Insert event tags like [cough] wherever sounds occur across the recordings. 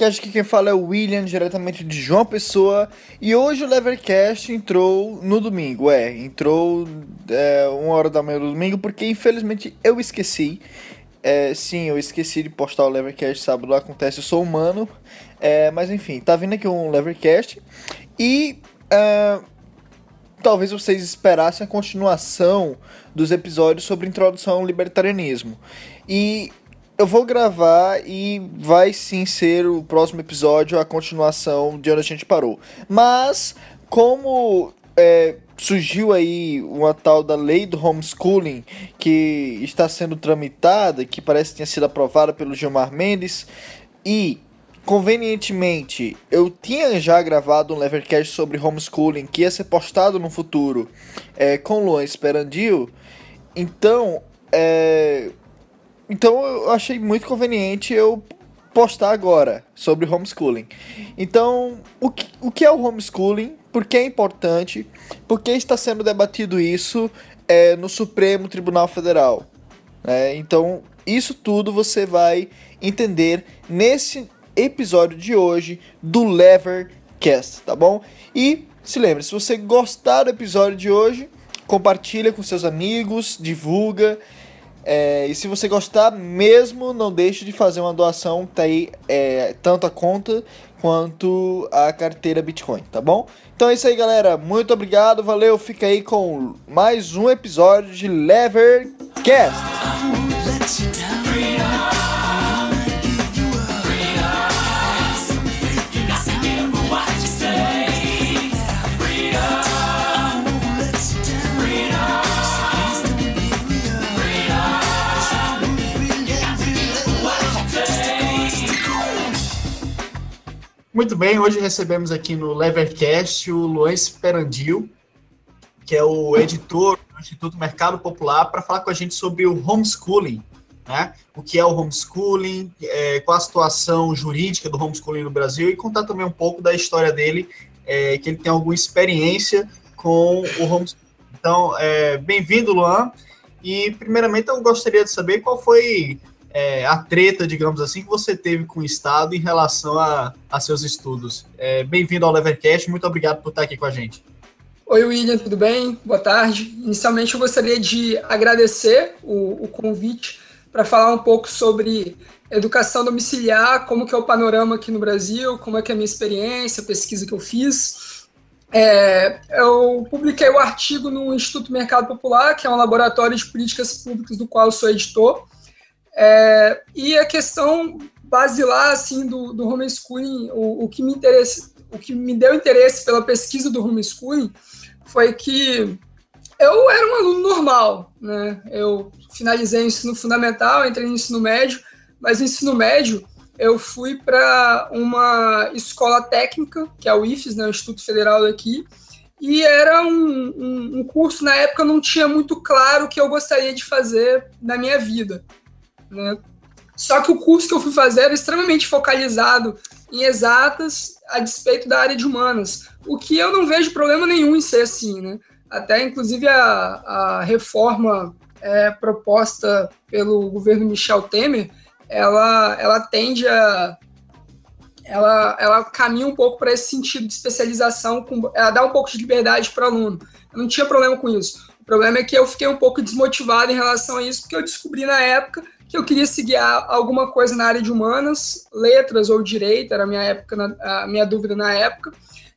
Levercast, aqui quem fala é o William, diretamente de João Pessoa. E hoje o Levercast entrou no domingo, é, entrou é, uma hora da manhã do domingo, porque infelizmente eu esqueci. É, sim, eu esqueci de postar o Levercast sábado, acontece, eu sou humano. É, mas enfim, tá vindo aqui um Levercast. E é, talvez vocês esperassem a continuação dos episódios sobre introdução ao libertarianismo. E eu vou gravar e vai sim ser o próximo episódio a continuação de onde a gente parou. Mas, como é, surgiu aí uma tal da lei do homeschooling que está sendo tramitada, que parece que tinha sido aprovada pelo Gilmar Mendes, e convenientemente eu tinha já gravado um Levercast sobre homeschooling que ia ser postado no futuro é, com Luan Esperandil, então é, então eu achei muito conveniente eu postar agora sobre homeschooling. Então, o que, o que é o homeschooling? Por que é importante? Por que está sendo debatido isso é, no Supremo Tribunal Federal? É, então, isso tudo você vai entender nesse episódio de hoje do Levercast, tá bom? E se lembre, se você gostar do episódio de hoje, compartilha com seus amigos, divulga. É, e se você gostar mesmo, não deixe de fazer uma doação, tá aí é, tanto a conta quanto a carteira Bitcoin, tá bom? Então é isso aí, galera. Muito obrigado, valeu. Fica aí com mais um episódio de Levercast. Muito bem, hoje recebemos aqui no Levercast o Luan Esperandil, que é o editor do Instituto Mercado Popular, para falar com a gente sobre o homeschooling, né? O que é o homeschooling, é, qual a situação jurídica do homeschooling no Brasil e contar também um pouco da história dele, é, que ele tem alguma experiência com o homeschooling. Então, é, bem-vindo, Luan. E, primeiramente, eu gostaria de saber qual foi é, a treta, digamos assim, que você teve com o Estado em relação a, a seus estudos. É, Bem-vindo ao Levercast, muito obrigado por estar aqui com a gente. Oi, William, tudo bem? Boa tarde. Inicialmente, eu gostaria de agradecer o, o convite para falar um pouco sobre educação domiciliar, como que é o panorama aqui no Brasil, como é que é a minha experiência, a pesquisa que eu fiz. É, eu publiquei o um artigo no Instituto Mercado Popular, que é um laboratório de políticas públicas do qual eu sou editor, é, e a questão basilar assim do, do homeschooling, o, o, que me interessa, o que me deu interesse pela pesquisa do homeschooling foi que eu era um aluno normal, né? Eu finalizei o ensino fundamental, entrei no ensino médio, mas no ensino médio eu fui para uma escola técnica, que é o IFES, né, o Instituto Federal daqui, e era um, um, um curso, na época, não tinha muito claro o que eu gostaria de fazer na minha vida. Né? Só que o curso que eu fui fazer era extremamente focalizado em exatas a despeito da área de humanas, o que eu não vejo problema nenhum em ser assim, né? Até, inclusive, a, a reforma é, proposta pelo governo Michel Temer, ela, ela tende a... Ela, ela caminha um pouco para esse sentido de especialização, com, ela dá um pouco de liberdade para o aluno. Eu não tinha problema com isso. O problema é que eu fiquei um pouco desmotivado em relação a isso, porque eu descobri na época que eu queria seguir alguma coisa na área de humanas, letras ou direito, era a minha, época, a minha dúvida na época.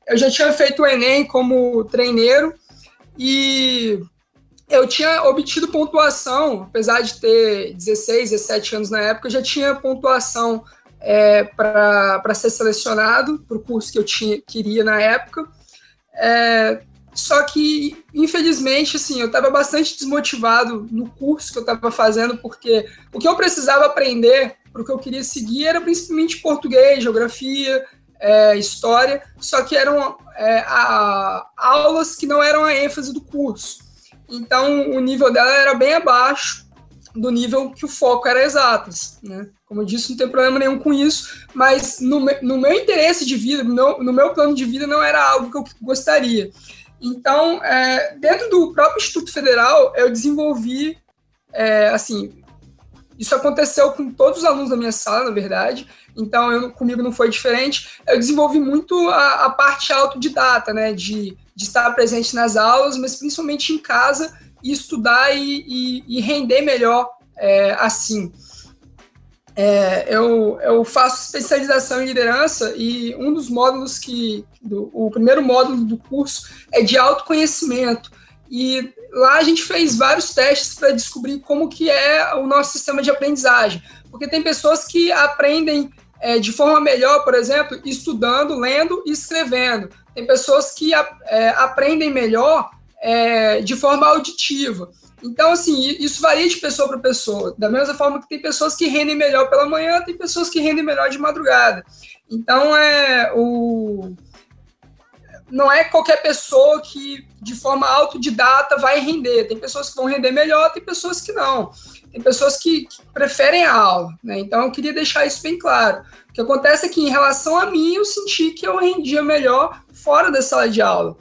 Eu já tinha feito o Enem como treineiro e eu tinha obtido pontuação, apesar de ter 16, 17 anos na época, eu já tinha pontuação é, para ser selecionado para o curso que eu tinha, queria na época. É, só que, infelizmente, assim, eu estava bastante desmotivado no curso que eu estava fazendo, porque o que eu precisava aprender para o que eu queria seguir era principalmente português, geografia, é, história, só que eram é, a, aulas que não eram a ênfase do curso. Então, o nível dela era bem abaixo do nível que o foco era exatas, né? Como eu disse, não tem problema nenhum com isso, mas no, no meu interesse de vida, no, no meu plano de vida, não era algo que eu gostaria. Então, é, dentro do próprio Instituto Federal, eu desenvolvi, é, assim, Isso aconteceu com todos os alunos da minha sala, na verdade, então eu, comigo não foi diferente. Eu desenvolvi muito a, a parte autodidata, né, de, de estar presente nas aulas, mas principalmente em casa, e estudar e, e, e render melhor é, assim. É, eu, eu faço especialização em liderança e um dos módulos que. Do, o primeiro módulo do curso é de autoconhecimento. E lá a gente fez vários testes para descobrir como que é o nosso sistema de aprendizagem. Porque tem pessoas que aprendem é, de forma melhor, por exemplo, estudando, lendo e escrevendo. Tem pessoas que é, aprendem melhor é, de forma auditiva. Então, assim, isso varia de pessoa para pessoa. Da mesma forma que tem pessoas que rendem melhor pela manhã, tem pessoas que rendem melhor de madrugada. Então, é o não é qualquer pessoa que de forma autodidata vai render. Tem pessoas que vão render melhor, tem pessoas que não. Tem pessoas que, que preferem a aula, né? Então eu queria deixar isso bem claro. O que acontece é que em relação a mim, eu senti que eu rendia melhor fora da sala de aula.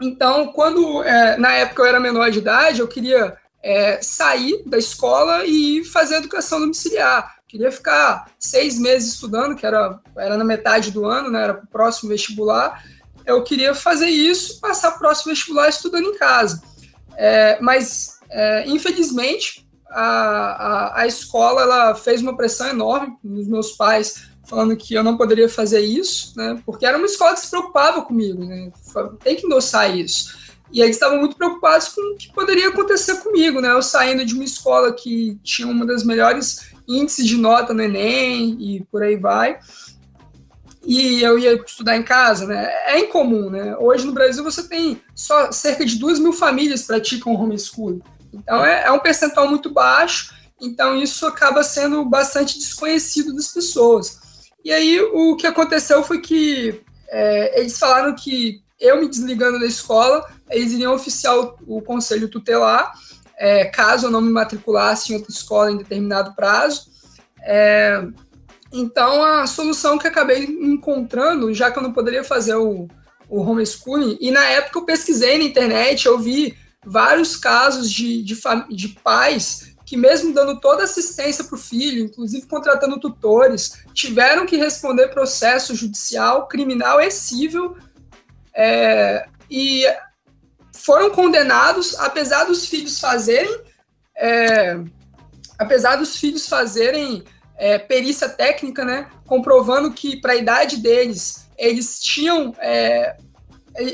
Então, quando é, na época eu era menor de idade, eu queria é, sair da escola e fazer educação domiciliar. Queria ficar seis meses estudando, que era, era na metade do ano, né, era o próximo vestibular. Eu queria fazer isso, passar o próximo vestibular estudando em casa. É, mas, é, infelizmente, a, a, a escola ela fez uma pressão enorme nos meus pais falando que eu não poderia fazer isso, né? Porque era uma escola que se preocupava comigo, né? Tem que endossar isso. E eles estavam muito preocupados com o que poderia acontecer comigo, né? Eu saindo de uma escola que tinha uma das melhores índices de nota no Enem e por aí vai. E eu ia estudar em casa, né? É incomum, né? Hoje no Brasil você tem só cerca de duas mil famílias praticam homeschooling. Então é, é um percentual muito baixo, então isso acaba sendo bastante desconhecido das pessoas. E aí o que aconteceu foi que é, eles falaram que eu me desligando da escola, eles iriam oficiar o, o conselho tutelar, é, caso eu não me matriculasse em outra escola em determinado prazo. É, então, a solução que acabei encontrando, já que eu não poderia fazer o, o homeschooling, e na época eu pesquisei na internet, eu vi vários casos de, de, de pais que mesmo dando toda assistência para o filho, inclusive contratando tutores, tiveram que responder processo judicial, criminal e civil, é, e foram condenados, apesar dos filhos fazerem, é, apesar dos filhos fazerem é, perícia técnica, né, comprovando que para a idade deles eles tinham é,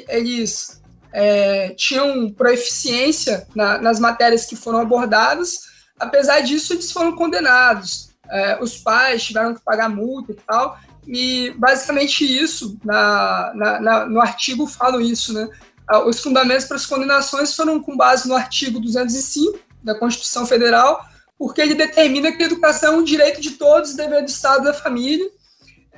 eles é, tinham proeficiência na, nas matérias que foram abordadas, Apesar disso, eles foram condenados. É, os pais tiveram que pagar multa e tal. E basicamente isso, na, na, na, no artigo falo isso, né? Ah, os fundamentos para as condenações foram com base no artigo 205 da Constituição Federal, porque ele determina que a educação é um direito de todos, dever do Estado e da família.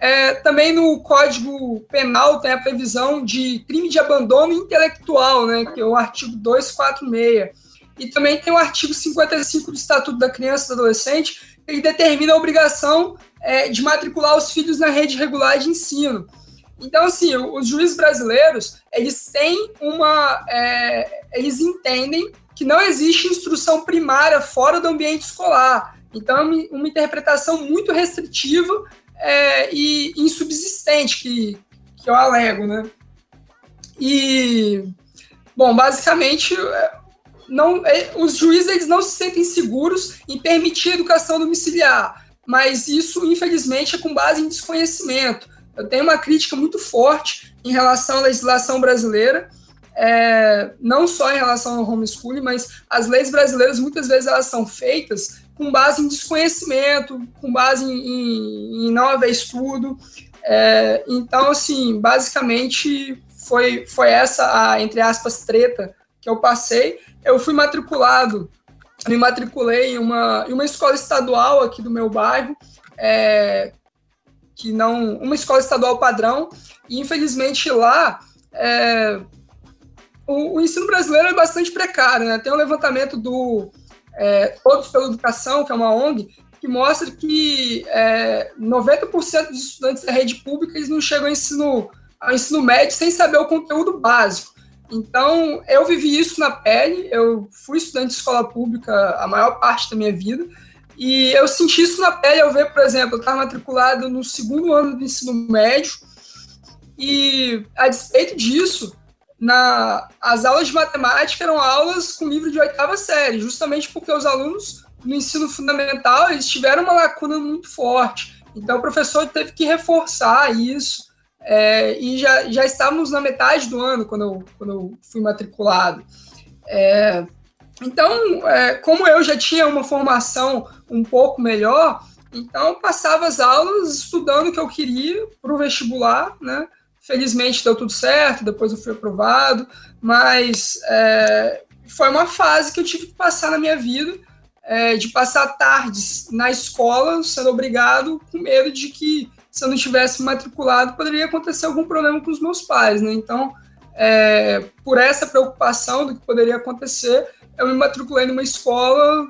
É, também no Código Penal tem a previsão de crime de abandono intelectual, né, que é o artigo 246 e também tem o artigo 55 do Estatuto da Criança e do Adolescente, que determina a obrigação é, de matricular os filhos na rede regular de ensino. Então, assim, os juízes brasileiros, eles têm uma... É, eles entendem que não existe instrução primária fora do ambiente escolar. Então, é uma interpretação muito restritiva é, e insubsistente que, que eu alego, né? E, bom, basicamente, não, é, os juízes eles não se sentem seguros em permitir a educação domiciliar, mas isso, infelizmente, é com base em desconhecimento. Eu tenho uma crítica muito forte em relação à legislação brasileira, é, não só em relação ao homeschooling, mas as leis brasileiras muitas vezes elas são feitas com base em desconhecimento, com base em, em não haver estudo. É, então, assim, basicamente foi, foi essa a, entre aspas, treta que eu passei eu fui matriculado, me matriculei em uma, em uma escola estadual aqui do meu bairro, é, que não, uma escola estadual padrão, e infelizmente lá é, o, o, ensino brasileiro é bastante precário, né? Tem um levantamento do é, Todos pela Educação, que é uma ONG, que mostra que é, 90% dos estudantes da rede pública eles não chegam ao ensino, ao ensino médio sem saber o conteúdo básico. Então, eu vivi isso na pele. Eu fui estudante de escola pública a maior parte da minha vida. E eu senti isso na pele ao ver, por exemplo, eu estava matriculado no segundo ano do ensino médio, e a despeito disso, na, as aulas de matemática eram aulas com livro de oitava série, justamente porque os alunos no ensino fundamental eles tiveram uma lacuna muito forte. Então o professor teve que reforçar isso. É, e já, já estávamos na metade do ano quando eu, quando eu fui matriculado. É, então, é, como eu já tinha uma formação um pouco melhor, então passava as aulas estudando o que eu queria para o vestibular, né? Felizmente deu tudo certo, depois eu fui aprovado, mas é, foi uma fase que eu tive que passar na minha vida, é, de passar tardes na escola, sendo obrigado, com medo de que se eu não tivesse matriculado, poderia acontecer algum problema com os meus pais, né? Então, é, por essa preocupação do que poderia acontecer, eu me matriculei numa escola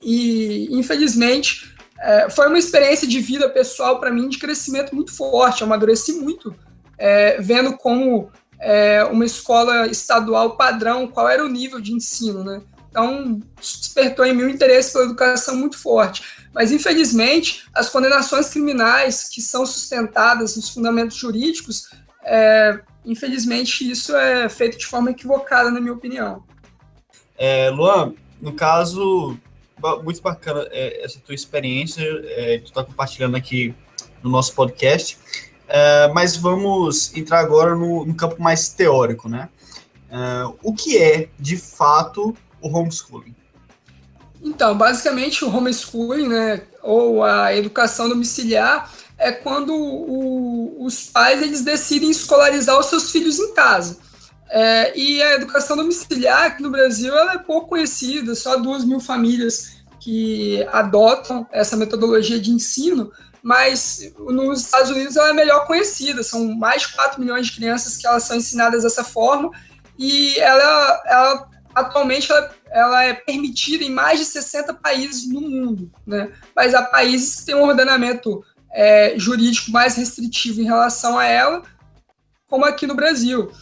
e, infelizmente, é, foi uma experiência de vida pessoal para mim de crescimento muito forte. Eu amadureci muito, é, vendo como é, uma escola estadual padrão, qual era o nível de ensino, né? Então, despertou em mim um interesse pela educação muito forte. Mas, infelizmente, as condenações criminais que são sustentadas nos fundamentos jurídicos, é, infelizmente, isso é feito de forma equivocada, na minha opinião. É, Luan, no caso, muito bacana é, essa tua experiência, é, tu está compartilhando aqui no nosso podcast, é, mas vamos entrar agora no, no campo mais teórico, né? É, o que é, de fato, o homeschooling? Então, basicamente, o homeschooling, né, ou a educação domiciliar, é quando o, os pais eles decidem escolarizar os seus filhos em casa. É, e a educação domiciliar aqui no Brasil ela é pouco conhecida, só duas mil famílias que adotam essa metodologia de ensino, mas nos Estados Unidos ela é melhor conhecida, são mais de 4 milhões de crianças que elas são ensinadas dessa forma, e ela, ela atualmente ela, ela, é permitida em mais de 60 países no mundo, né? mas há países que têm um ordenamento é, jurídico mais restritivo em relação a ela, como aqui no Brasil.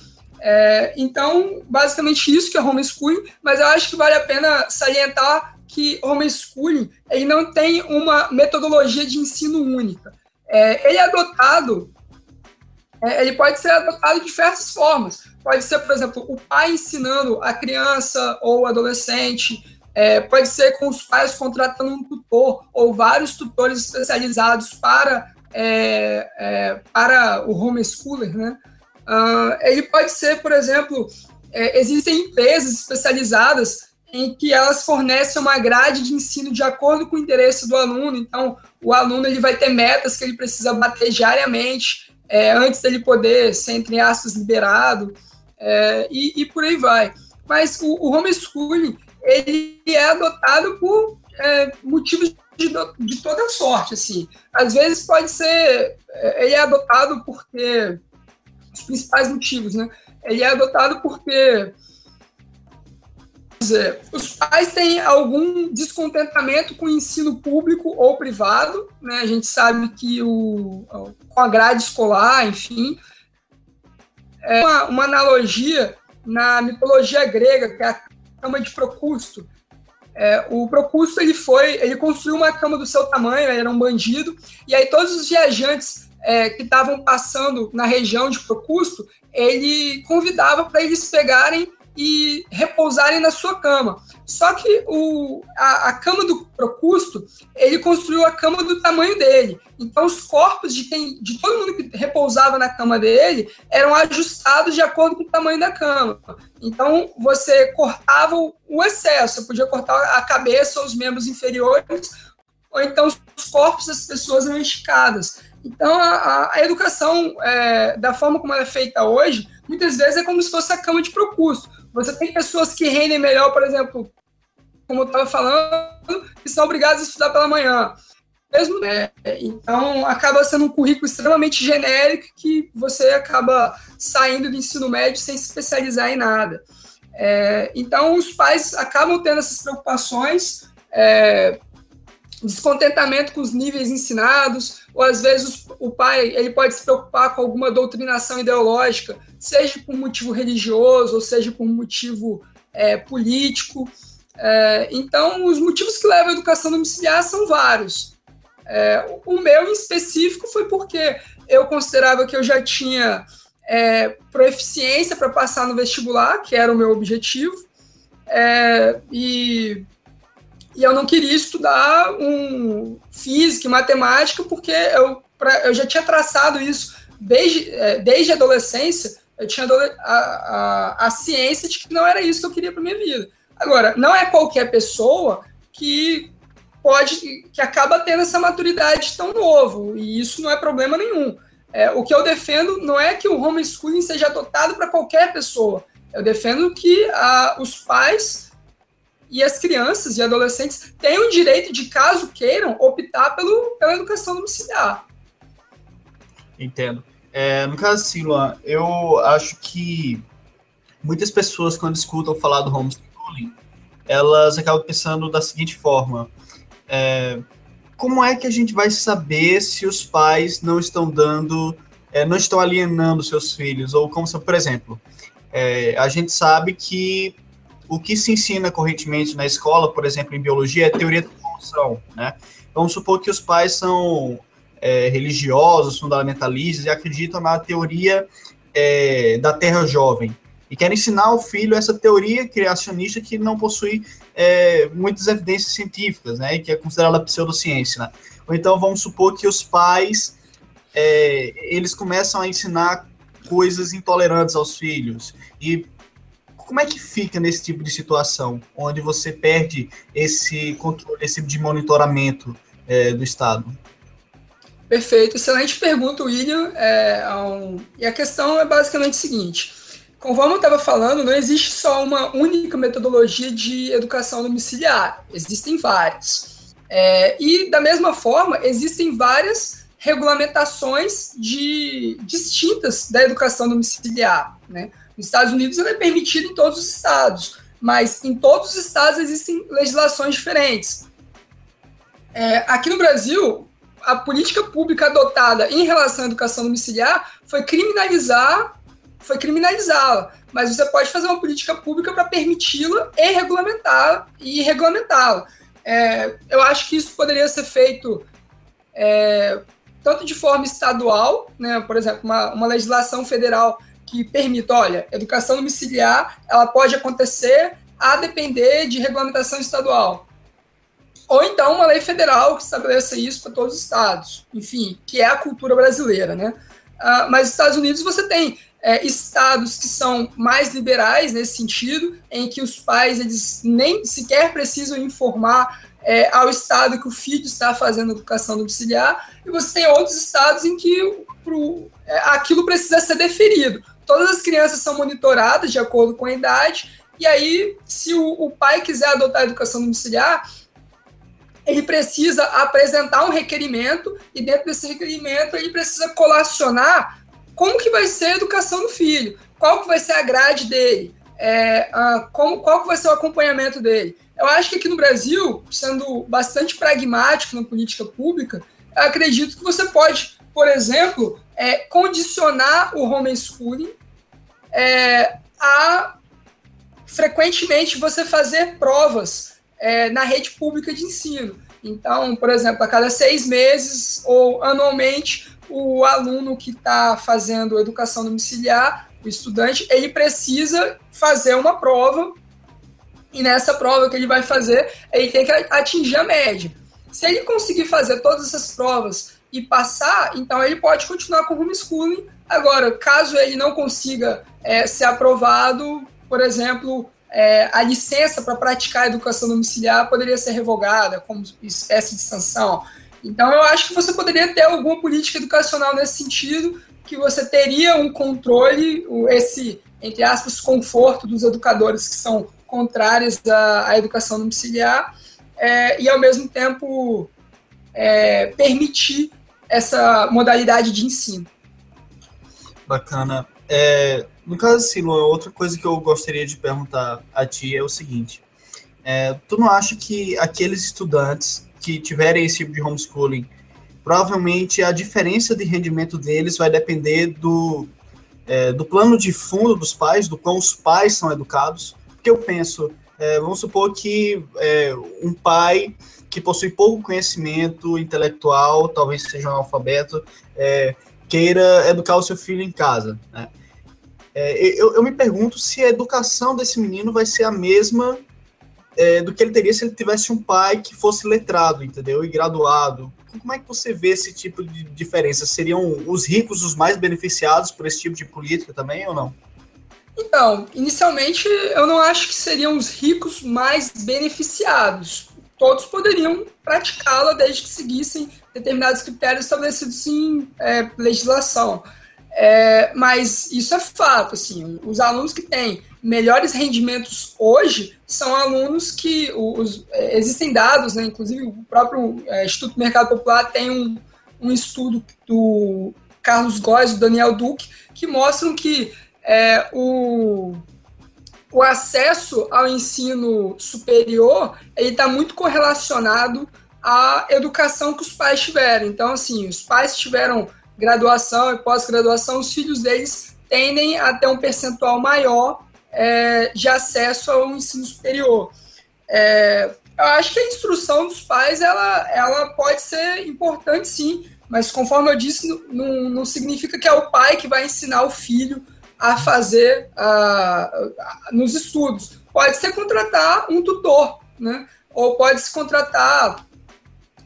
É, então, basicamente isso que é homeschooling, mas eu acho que vale a pena salientar que homeschooling ele não tem uma metodologia de ensino única. É, ele é adotado, ele pode ser adotado de diversas formas. Pode ser, por exemplo, o pai ensinando a criança ou adolescente, é, pode ser com os pais contratando um tutor ou vários tutores especializados para, é, é, para o homeschooler, né? Uh, ele pode ser, por exemplo, é, existem empresas especializadas em que elas fornecem uma grade de ensino de acordo com o interesse do aluno. Então, o aluno ele vai ter metas que ele precisa bater diariamente é, antes dele poder ser, entre aspas, liberado é, e, e, por aí vai. Mas o, o homeschooling ele é adotado por é, motivos de, de toda sorte, assim. Às vezes pode ser, é, ele é adotado porque os principais motivos, né? Ele é adotado porque dizer, os pais têm algum descontentamento com o ensino público ou privado, né? A gente sabe que o, com a grade escolar, enfim, é uma, uma analogia na mitologia grega, que é a cama de Procusto. É, o Procusto ele foi, ele construiu uma cama do seu tamanho, ele era um bandido, e aí todos os viajantes é, que estavam passando na região de Procusto, ele convidava para eles pegarem e repousarem na sua cama. Só que o, a, a, cama do Procusto, ele construiu a cama do tamanho dele. Então os corpos de quem, de todo mundo que repousava na cama dele, eram ajustados de acordo com o tamanho da cama. Então você cortava o, o excesso, você podia cortar a cabeça ou os membros inferiores, ou então os corpos das pessoas eram esticadas. Então, a, a educação, é, da forma como ela é feita hoje, muitas vezes é como se fosse a cama de Procusto. Você tem pessoas que rendem melhor, por exemplo, como eu estava falando, que são obrigadas a estudar pela manhã. Mesmo, é, então, acaba sendo um currículo extremamente genérico que você acaba saindo do ensino médio sem se especializar em nada. É, então, os pais acabam tendo essas preocupações, é, descontentamento com os níveis ensinados, ou às vezes o pai ele pode se preocupar com alguma doutrinação ideológica, seja por motivo religioso ou seja por motivo é, político. É, então, os motivos que levam à educação domiciliar são vários. É, o meu em específico foi porque eu considerava que eu já tinha é, proficiência para passar no vestibular, que era o meu objetivo, é, e, e eu não queria estudar um física e matemática, porque eu, pra, eu já tinha traçado isso desde, é, desde a adolescência, eu tinha a, a, a ciência de que não era isso que eu queria para minha vida. Agora, não é qualquer pessoa que pode, que acaba tendo essa maturidade tão novo, e isso não é problema nenhum. É, o que eu defendo não é que o homeschooling seja adotado para qualquer pessoa. Eu defendo que a, os pais e as crianças e adolescentes tenham o direito de, caso queiram, optar pelo, pela educação domiciliar. Entendo. É, no caso, assim, Luan, eu acho que muitas pessoas, quando escutam falar do homeschooling, elas acabam pensando da seguinte forma: é, como é que a gente vai saber se os pais não estão dando, é, não estão alienando seus filhos? Ou como por exemplo, é, a gente sabe que o que se ensina correntemente na escola, por exemplo, em biologia, é teoria da evolução, né? Vamos supor que os pais são é, religiosos, fundamentalistas e acreditam na teoria é, da Terra jovem e querem ensinar ao filho essa teoria criacionista que não possui é, muitas evidências científicas, né, que é considerada pseudociência. Né? Ou então vamos supor que os pais é, eles começam a ensinar coisas intolerantes aos filhos e como é que fica nesse tipo de situação, onde você perde esse controle, esse de monitoramento é, do Estado? Perfeito, excelente pergunta, William. É, um, e a questão é basicamente o seguinte: conforme eu estava falando, não existe só uma única metodologia de educação domiciliar, existem várias. É, e, da mesma forma, existem várias regulamentações de, distintas da educação domiciliar. Né? Nos Estados Unidos, ela é permitida em todos os estados, mas em todos os estados existem legislações diferentes. É, aqui no Brasil, a política pública adotada em relação à educação domiciliar foi criminalizar, foi criminalizá-la. Mas você pode fazer uma política pública para permiti-la e regulamentá-la e regulamentá-la. É, eu acho que isso poderia ser feito é, tanto de forma estadual, né, por exemplo, uma, uma legislação federal que permita, olha, educação domiciliar, ela pode acontecer a depender de regulamentação estadual ou então uma lei federal que estabeleça isso para todos os estados, enfim, que é a cultura brasileira, né? Uh, mas nos Estados Unidos você tem é, estados que são mais liberais nesse sentido, em que os pais eles nem sequer precisam informar é, ao estado que o filho está fazendo educação domiciliar, e você tem outros estados em que pro, é, aquilo precisa ser deferido. Todas as crianças são monitoradas de acordo com a idade, e aí, se o, o pai quiser adotar a educação domiciliar, ele precisa apresentar um requerimento e dentro desse requerimento ele precisa colacionar como que vai ser a educação do filho, qual que vai ser a grade dele, é, como, qual que vai ser o acompanhamento dele. Eu acho que aqui no Brasil, sendo bastante pragmático na política pública, acredito que você pode, por exemplo, é, condicionar o homeschooling é, a frequentemente você fazer provas é, na rede pública de ensino. Então, por exemplo, a cada seis meses ou anualmente, o aluno que está fazendo educação domiciliar, o estudante, ele precisa fazer uma prova e nessa prova que ele vai fazer, ele tem que atingir a média. Se ele conseguir fazer todas essas provas e passar, então ele pode continuar com o homeschooling. Agora, caso ele não consiga é, ser aprovado, por exemplo, é, a licença para praticar a educação domiciliar poderia ser revogada como espécie de sanção. Então, eu acho que você poderia ter alguma política educacional nesse sentido, que você teria um controle, esse, entre aspas, conforto dos educadores que são contrários à, à educação domiciliar, é, e, ao mesmo tempo, é, permitir essa modalidade de ensino. Bacana. É, no caso, Silo, outra coisa que eu gostaria de perguntar a ti é o seguinte: é, tu não acha que aqueles estudantes que tiverem esse tipo de homeschooling, provavelmente a diferença de rendimento deles vai depender do, é, do plano de fundo dos pais, do quão os pais são educados? Porque eu penso, É, vamos supor que é, um pai que possui pouco conhecimento intelectual, talvez seja um analfabeto, é, queira educar o seu filho em casa. Né? É, eu, eu, me pergunto se a educação desse menino vai ser a mesma é, do que ele teria se ele tivesse um pai que fosse letrado, entendeu? E graduado. Como é que você vê esse tipo de diferença? Seriam os ricos os mais beneficiados por esse tipo de política também ou não? Então, inicialmente eu não acho que seriam os ricos mais beneficiados. Todos poderiam praticá-la desde que seguissem determinados critérios estabelecidos em é, legislação. É, mas isso é fato, assim, os alunos que têm melhores rendimentos hoje são alunos que os, é, existem dados, né, inclusive o próprio é, Instituto Mercado Popular tem um, um estudo do Carlos Góes e do Daniel Duque que mostram que é, o, o acesso ao ensino superior está muito correlacionado à educação que os pais tiveram. Então, assim, os pais tiveram graduação e pós-graduação, os filhos deles tendem a ter um percentual maior é, de acesso ao ensino superior. É, eu acho que a instrução dos pais ela, ela pode ser importante sim, mas conforme eu disse, não, não significa que é o pai que vai ensinar o filho a fazer nos estudos. Pode ser contratar um tutor, né? ou pode se contratar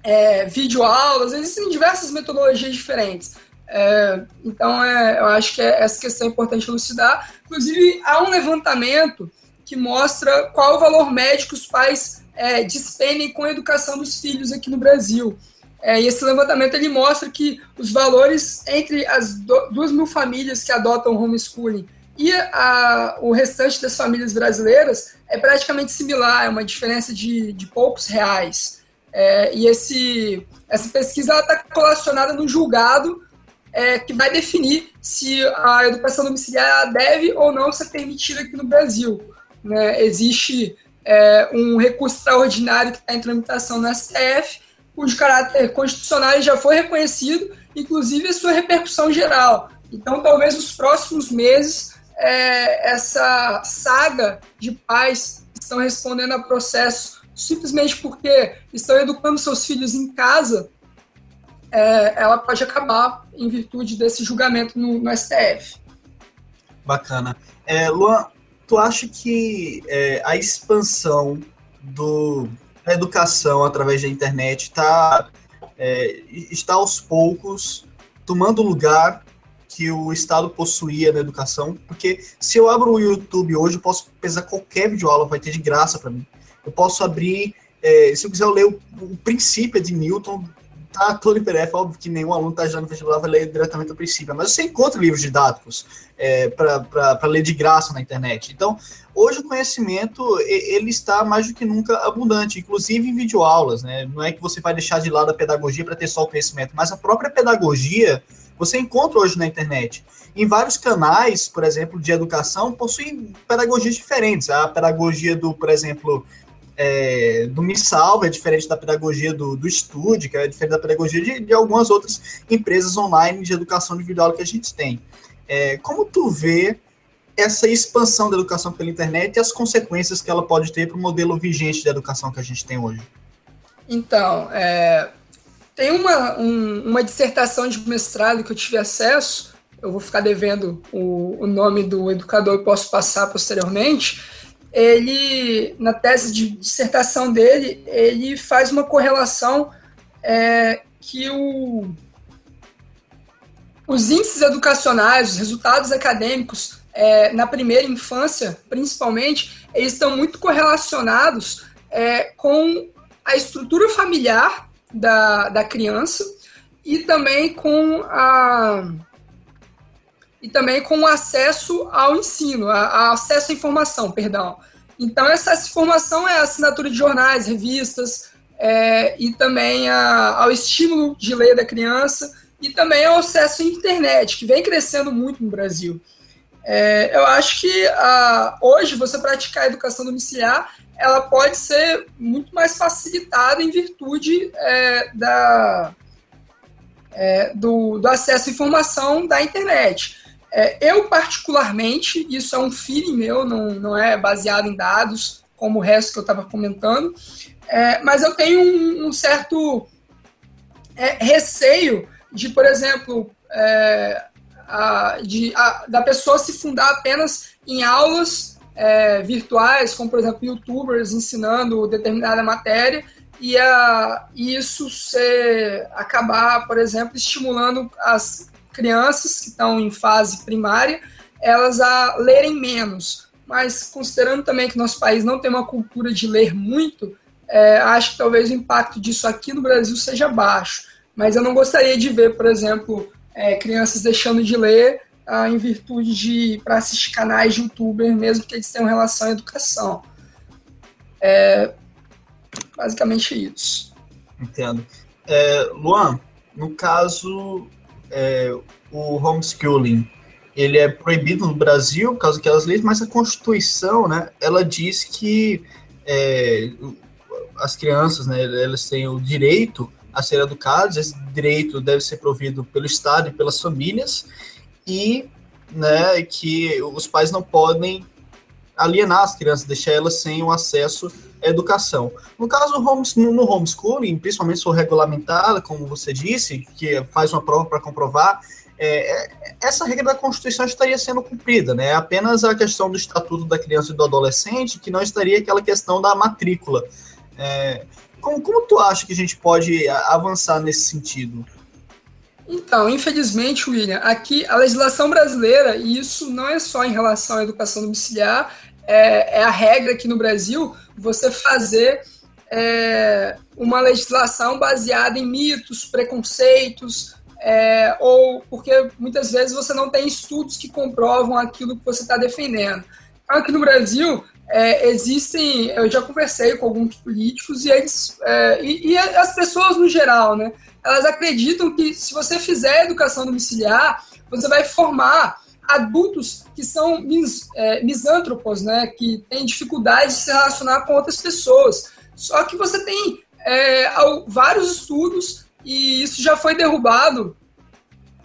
é, videoaulas, existem diversas metodologias diferentes. É, então, é, eu acho que é, essa questão é importante elucidar. Inclusive, há um levantamento que mostra qual o valor médio que os pais é, despendem com a educação dos filhos aqui no Brasil. É, e esse levantamento ele mostra que os valores entre as do, duas mil famílias que adotam homeschooling e a, o restante das famílias brasileiras é praticamente similar, é uma diferença de, de poucos reais. É, e esse, essa pesquisa está relacionada no julgado é, que vai definir se a educação domiciliar deve ou não ser permitida aqui no Brasil. Né? Existe é, um recurso extraordinário que está em tramitação no STF, cujo caráter constitucional já foi reconhecido, inclusive a sua repercussão geral. Então, talvez nos próximos meses, é, essa saga de pais que estão respondendo a processo simplesmente porque estão educando seus filhos em casa, é, ela pode acabar em virtude desse julgamento no, no STF. Bacana. É, Luan, tu acha que é, a expansão do, a educação através da internet tá, é, está aos poucos tomando lugar que o Estado possuía na educação, porque se eu abro o YouTube hoje, eu posso pesar qualquer videoaula, vai ter de graça para mim. Eu posso abrir, é, se eu quiser eu ler o, o princípio de Newton, tá todo em PDF, óbvio que nenhum aluno está já no vestibular vai ler diretamente o princípio, mas você encontra livros didáticos é, para ler de graça na internet. Então, hoje o conhecimento ele está mais do que nunca abundante, inclusive em videoaulas, né? Não é que você vai deixar de lado a pedagogia para ter só o conhecimento, mas a própria pedagogia você encontra hoje na internet. Em vários canais, por exemplo, de educação, possuem pedagogias diferentes. A pedagogia do, por exemplo, é, do Me Salva é diferente da pedagogia do, do que é diferente da pedagogia de, de algumas outras empresas online de educação individual que a gente tem. É, como tu vê essa expansão da educação pela internet e as consequências que ela pode ter para o modelo vigente de educação que a gente tem hoje? Então, é, tem uma, um, uma dissertação de mestrado que eu tive acesso, eu vou ficar devendo o, o nome do educador e posso passar posteriormente. Ele, na tese de dissertação dele, ele faz uma correlação é, que o, os índices educacionais, os resultados acadêmicos é, na primeira infância, principalmente, eles estão muito correlacionados é, com a estrutura familiar da, da criança e também com a e também com acesso ao ensino, a, a acesso à informação, perdão. Então essa informação é a assinatura de jornais, revistas é, e também a, ao estímulo de ler da criança e também ao acesso à internet, que vem crescendo muito no Brasil. É, eu acho que a, hoje você praticar a educação domiciliar ela pode ser muito mais facilitada em virtude é, da, é, do, do, acesso à informação da internet. É, eu, particularmente, isso é um feeling meu, não, não é baseado em dados, como o resto que eu estava comentando. É, mas eu tenho um, um certo é, receio de, por exemplo, é, a, de, a, da pessoa se fundar apenas em aulas é, virtuais, como por exemplo youtubers ensinando determinada matéria, e, a, isso ser, acabar, por exemplo, estimulando as crianças que estão em fase primária, elas a lerem menos. Mas considerando também que nosso país não tem uma cultura de ler muito, é, acho que talvez o impacto disso aqui no Brasil seja baixo. Mas eu não gostaria de ver, por exemplo, é, crianças deixando de ler ah, em virtude de para assistir canais de youtuber, mesmo que eles tenham relação à educação. É basicamente isso. Entendo. É, Luan, no caso, é, o homeschooling, ele é proibido no Brasil por causa daquelas leis, mas a Constituição, né, ela diz que é, as crianças, né, elas têm o direito a ser educadas, esse direito deve ser provido pelo Estado e pelas famílias, e né, que os pais não podem alienar as crianças, deixar elas sem o acesso educação. No caso do no homeschooling, principalmente for regulamentada, como você disse, que faz uma prova para comprovar, é, é, essa regra da Constituição estaria sendo cumprida, né? É apenas a questão do Estatuto da Criança e do Adolescente, que não estaria aquela questão da matrícula. É, como, como tu acha que a gente pode avançar nesse sentido? Então, infelizmente, William, aqui a legislação brasileira, e isso não é só em relação à educação domiciliar, é, é a regra aqui no Brasil, você fazer é, uma legislação baseada em mitos, preconceitos, é, ou porque muitas vezes você não tem estudos que comprovam aquilo que você está defendendo. Aqui no Brasil, é, existem, eu já conversei com alguns políticos e eles, é, e, e, as pessoas no geral, né, elas acreditam que se você fizer educação domiciliar, você vai formar adultos que são mis, é, misântropos, né, que têm dificuldade de se relacionar com outras pessoas. Só que você tem é, vários estudos e isso já foi derrubado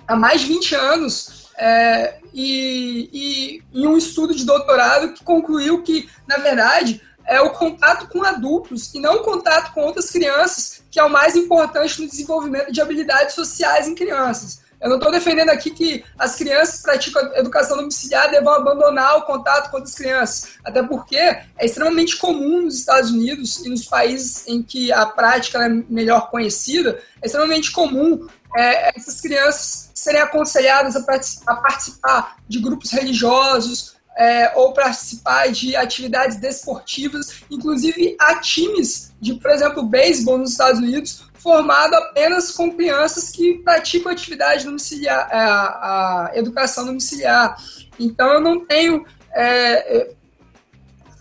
há mais de 20 anos. É, e, e em um estudo de doutorado que concluiu que, na verdade, é o contato com adultos e não o contato com outras crianças que é o mais importante no desenvolvimento de habilidades sociais em crianças. Eu não estou defendendo aqui que as crianças que praticam educação domiciliar devam abandonar o contato com outras crianças, até porque é extremamente comum nos Estados Unidos e nos países em que a prática é melhor conhecida, é extremamente comum é, essas crianças serem aconselhadas a, participar de grupos religiosos é, ou participar de atividades desportivas, inclusive há times de, por exemplo, beisebol nos Estados Unidos formado apenas com crianças que praticam atividade domiciliar, a, é, a educação domiciliar. Então eu não tenho é, é,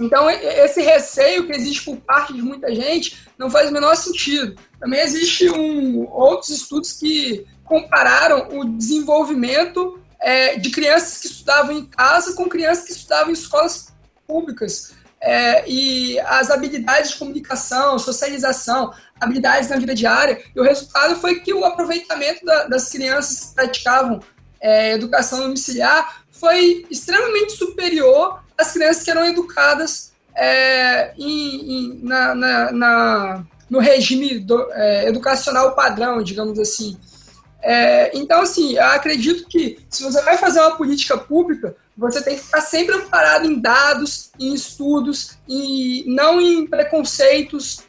então, esse receio que existe por parte de muita gente não faz o menor sentido. Também existe um, outros estudos que compararam o desenvolvimento é, de crianças que estudavam em casa com crianças que estudavam em escolas públicas. É, e as habilidades de comunicação, socialização, habilidades na vida diária, e o resultado foi que o aproveitamento da, das crianças que praticavam é, educação domiciliar foi extremamente superior às crianças que eram educadas é, em, em, na, na, na, no regime do, é, educacional padrão, digamos assim. É, então, assim, eu acredito que se você vai fazer uma política pública, você tem que estar sempre amparado em dados, em estudos, e não em preconceitos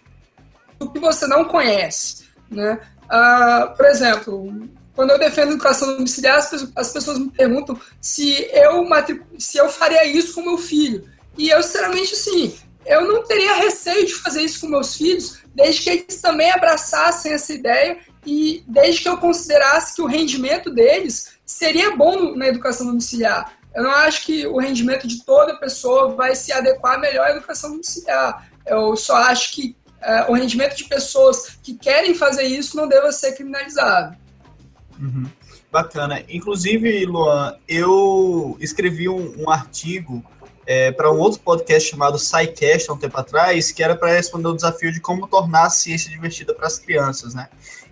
do que você não conhece. Né? Uh, por exemplo, quando eu defendo educação domiciliar, as pessoas, as pessoas me perguntam se eu, se eu faria isso com meu filho. E eu, sinceramente, assim, eu não teria receio de fazer isso com meus filhos, desde que eles também abraçassem essa ideia e desde que eu considerasse que o rendimento deles seria bom na educação domiciliar. Eu não acho que o rendimento de toda pessoa vai se adequar melhor à educação domiciliar. Eu só acho que é, o rendimento de pessoas que querem fazer isso não deva ser criminalizado. Uhum. Bacana. Inclusive, Luan, eu escrevi um, um artigo é, para um outro podcast chamado SciCast há um tempo atrás, que era para responder o desafio de como tornar a ciência divertida para as crianças, né?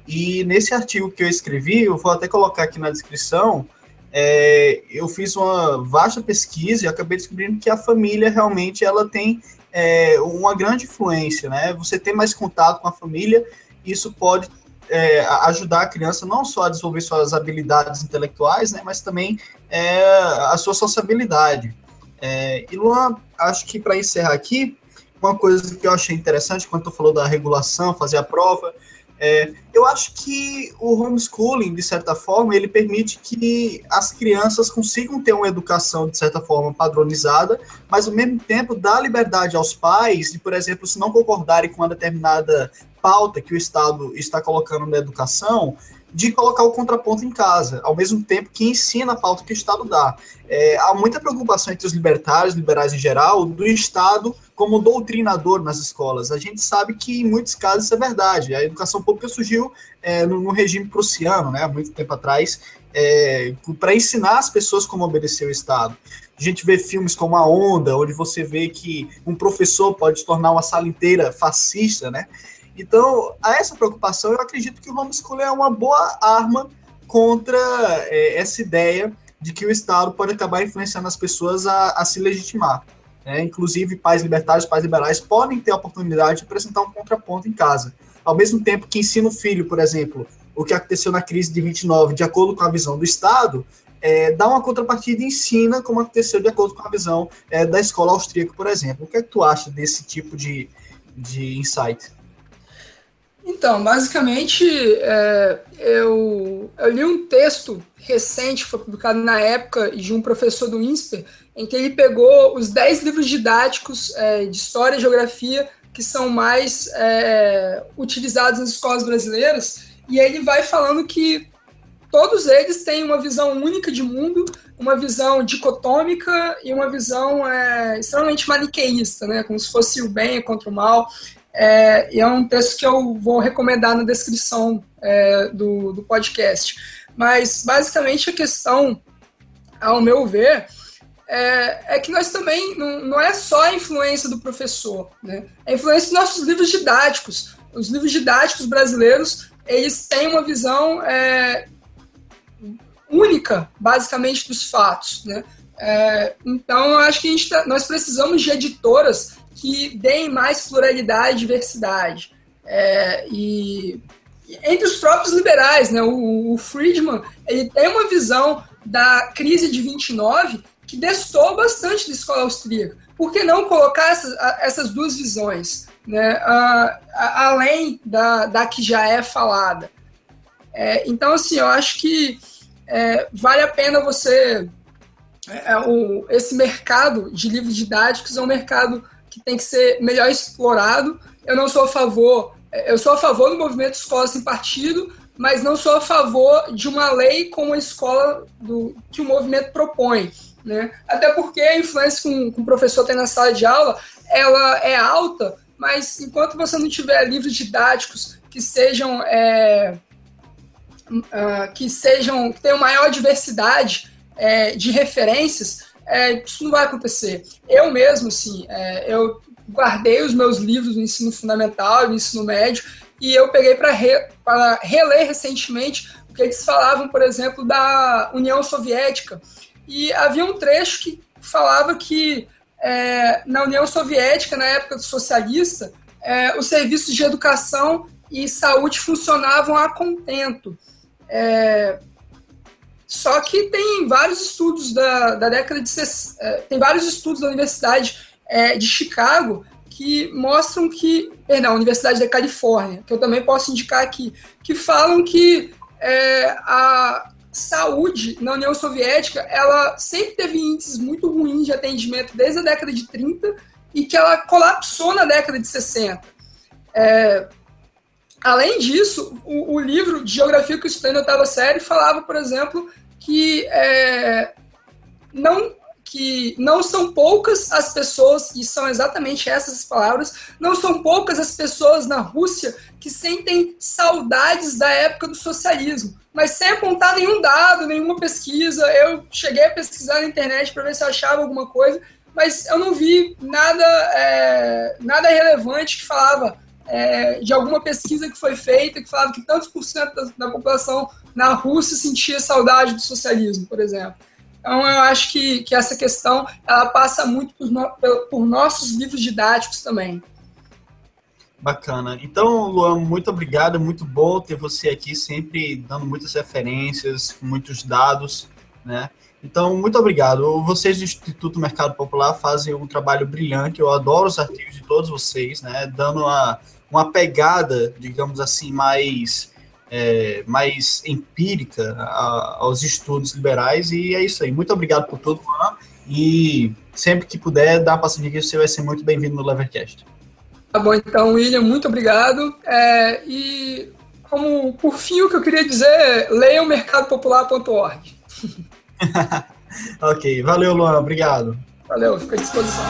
E nesse artigo que eu escrevi, eu vou até colocar aqui na descrição, é, eu fiz uma vasta pesquisa e acabei descobrindo que a família realmente ela tem é, uma grande influência, né? Você tem mais contato com a família, isso pode é, ajudar a criança não só a desenvolver suas habilidades intelectuais, né, mas também é, a sua sociabilidade. É, e Luan, acho que para encerrar aqui, uma coisa que eu achei interessante quando tu falou da regulação, fazer a prova, é, eu acho que o homeschooling, de certa forma, ele permite que as crianças consigam ter uma educação, de certa forma, padronizada, mas ao mesmo tempo dá liberdade aos pais de, por exemplo, se não concordarem com uma determinada pauta que o Estado está colocando na educação, de colocar o contraponto em casa, ao mesmo tempo que ensina a pauta que o Estado dá. É, há muita preocupação entre os libertários, liberais em geral, do Estado como doutrinador nas escolas. A gente sabe que em muitos casos isso é verdade. A educação pública surgiu é, no, no, regime prussiano, né, há muito tempo atrás, é, para ensinar as pessoas como obedecer o Estado. A gente vê filmes como A Onda, onde você vê que um professor pode se tornar uma sala inteira fascista, né? Então, a essa preocupação, eu acredito que o homeschooling é uma boa arma contra é, essa ideia de que o Estado pode acabar influenciando as pessoas a, a se legitimar. Né? Inclusive, pais libertários, pais liberais podem ter a oportunidade de apresentar um contraponto em casa. Ao mesmo tempo que ensina o filho, por exemplo, o que aconteceu na crise de 29, de acordo com a visão do Estado, é, dá uma contrapartida e ensina como aconteceu de acordo com a visão é, da escola austríaca, por exemplo. O que é que tu acha desse tipo de, de insight? Então, basicamente, é, eu, eu, li um texto recente, foi publicado na época, de um professor do INSPER, em que ele pegou os 10 livros didáticos é, de História e Geografia que são mais é, utilizados nas escolas brasileiras, e ele vai falando que todos eles têm uma visão única de mundo, uma visão dicotômica e uma visão é, extremamente maniqueísta, né? como se fosse o bem contra o mal. É, e é um texto que eu vou recomendar na descrição é, do, do podcast. Mas, basicamente, a questão, ao meu ver, é, é, que nós também, não, não, é só a influência do professor, né? é a influência dos nossos livros didáticos. Os livros didáticos brasileiros, eles têm uma visão é, única, basicamente, dos fatos. Né? É, então, eu acho que tá, nós precisamos de editoras que deem mais pluralidade e diversidade. É, e entre os próprios liberais, né, o, o, Friedman, ele tem uma visão da crise de 29 que destou bastante da escola austríaca. Por que não colocar essas, essas duas visões, né, além da, da que já é falada? É, então, assim, eu acho que é, vale a pena você... É, o, esse mercado de livros didáticos é um mercado que tem que ser melhor explorado. Eu não sou a favor, eu sou a favor do movimento escola sem partido, mas não sou a favor de uma lei como a escola do, que o movimento propõe. Né? Até porque a influência que um, professor tem na sala de aula ela é alta, mas enquanto você não tiver livros didáticos que sejam é, uh, que sejam que tenham maior diversidade é, de referências, é, isso não vai acontecer. Eu mesmo, assim, é, eu guardei os meus livros do ensino fundamental, do ensino médio, e eu peguei para re, reler recentemente, porque eles falavam, por exemplo, da União Soviética. E havia um trecho que falava que é, na União Soviética, na época do socialista, é, os serviços de educação e saúde funcionavam a contento. É, só que tem vários estudos da, da década de. É, tem vários estudos da Universidade é, de Chicago que mostram que. Perdão, Universidade da Califórnia, que eu também posso indicar aqui, que falam que é, a saúde na União Soviética ela sempre teve índices muito ruins de atendimento desde a década de 30 e que ela colapsou na década de 60. É, além disso, o, o, livro de geografia que eu estudei na oitava série falava, por exemplo, que é, não que não são poucas as pessoas, e são exatamente essas as palavras, não são poucas as pessoas na Rússia que sentem saudades da época do socialismo. Mas sem apontar nenhum dado, nenhuma pesquisa. Eu cheguei a pesquisar na internet para ver se eu achava alguma coisa, mas eu não vi nada, é, nada relevante que falava é, de alguma pesquisa que foi feita que falava que tantos por cento da, da população na Rússia sentia saudade do socialismo, por exemplo. Então, eu acho que, que essa questão ela passa muito por, no, por nossos livros didáticos também. Bacana. Então, Luan, muito obrigado. Muito bom ter você aqui, sempre dando muitas referências, muitos dados, né? Então, muito obrigado. Vocês do Instituto Mercado Popular fazem um trabalho brilhante. Eu adoro os artigos de todos vocês, né? Dando uma, uma pegada, digamos assim, mais, é, mais empírica a, aos estudos liberais. E é isso aí. Muito obrigado por tudo, Luan. E sempre que puder, dá uma passadinha aqui, você vai ser muito bem-vindo no Levercast. Tá bom, então, William, muito obrigado. É, e como por fim, o que eu queria dizer, leiam mercadopopular.org. [laughs] ok, valeu, Luan, obrigado. Valeu, fica à disposição.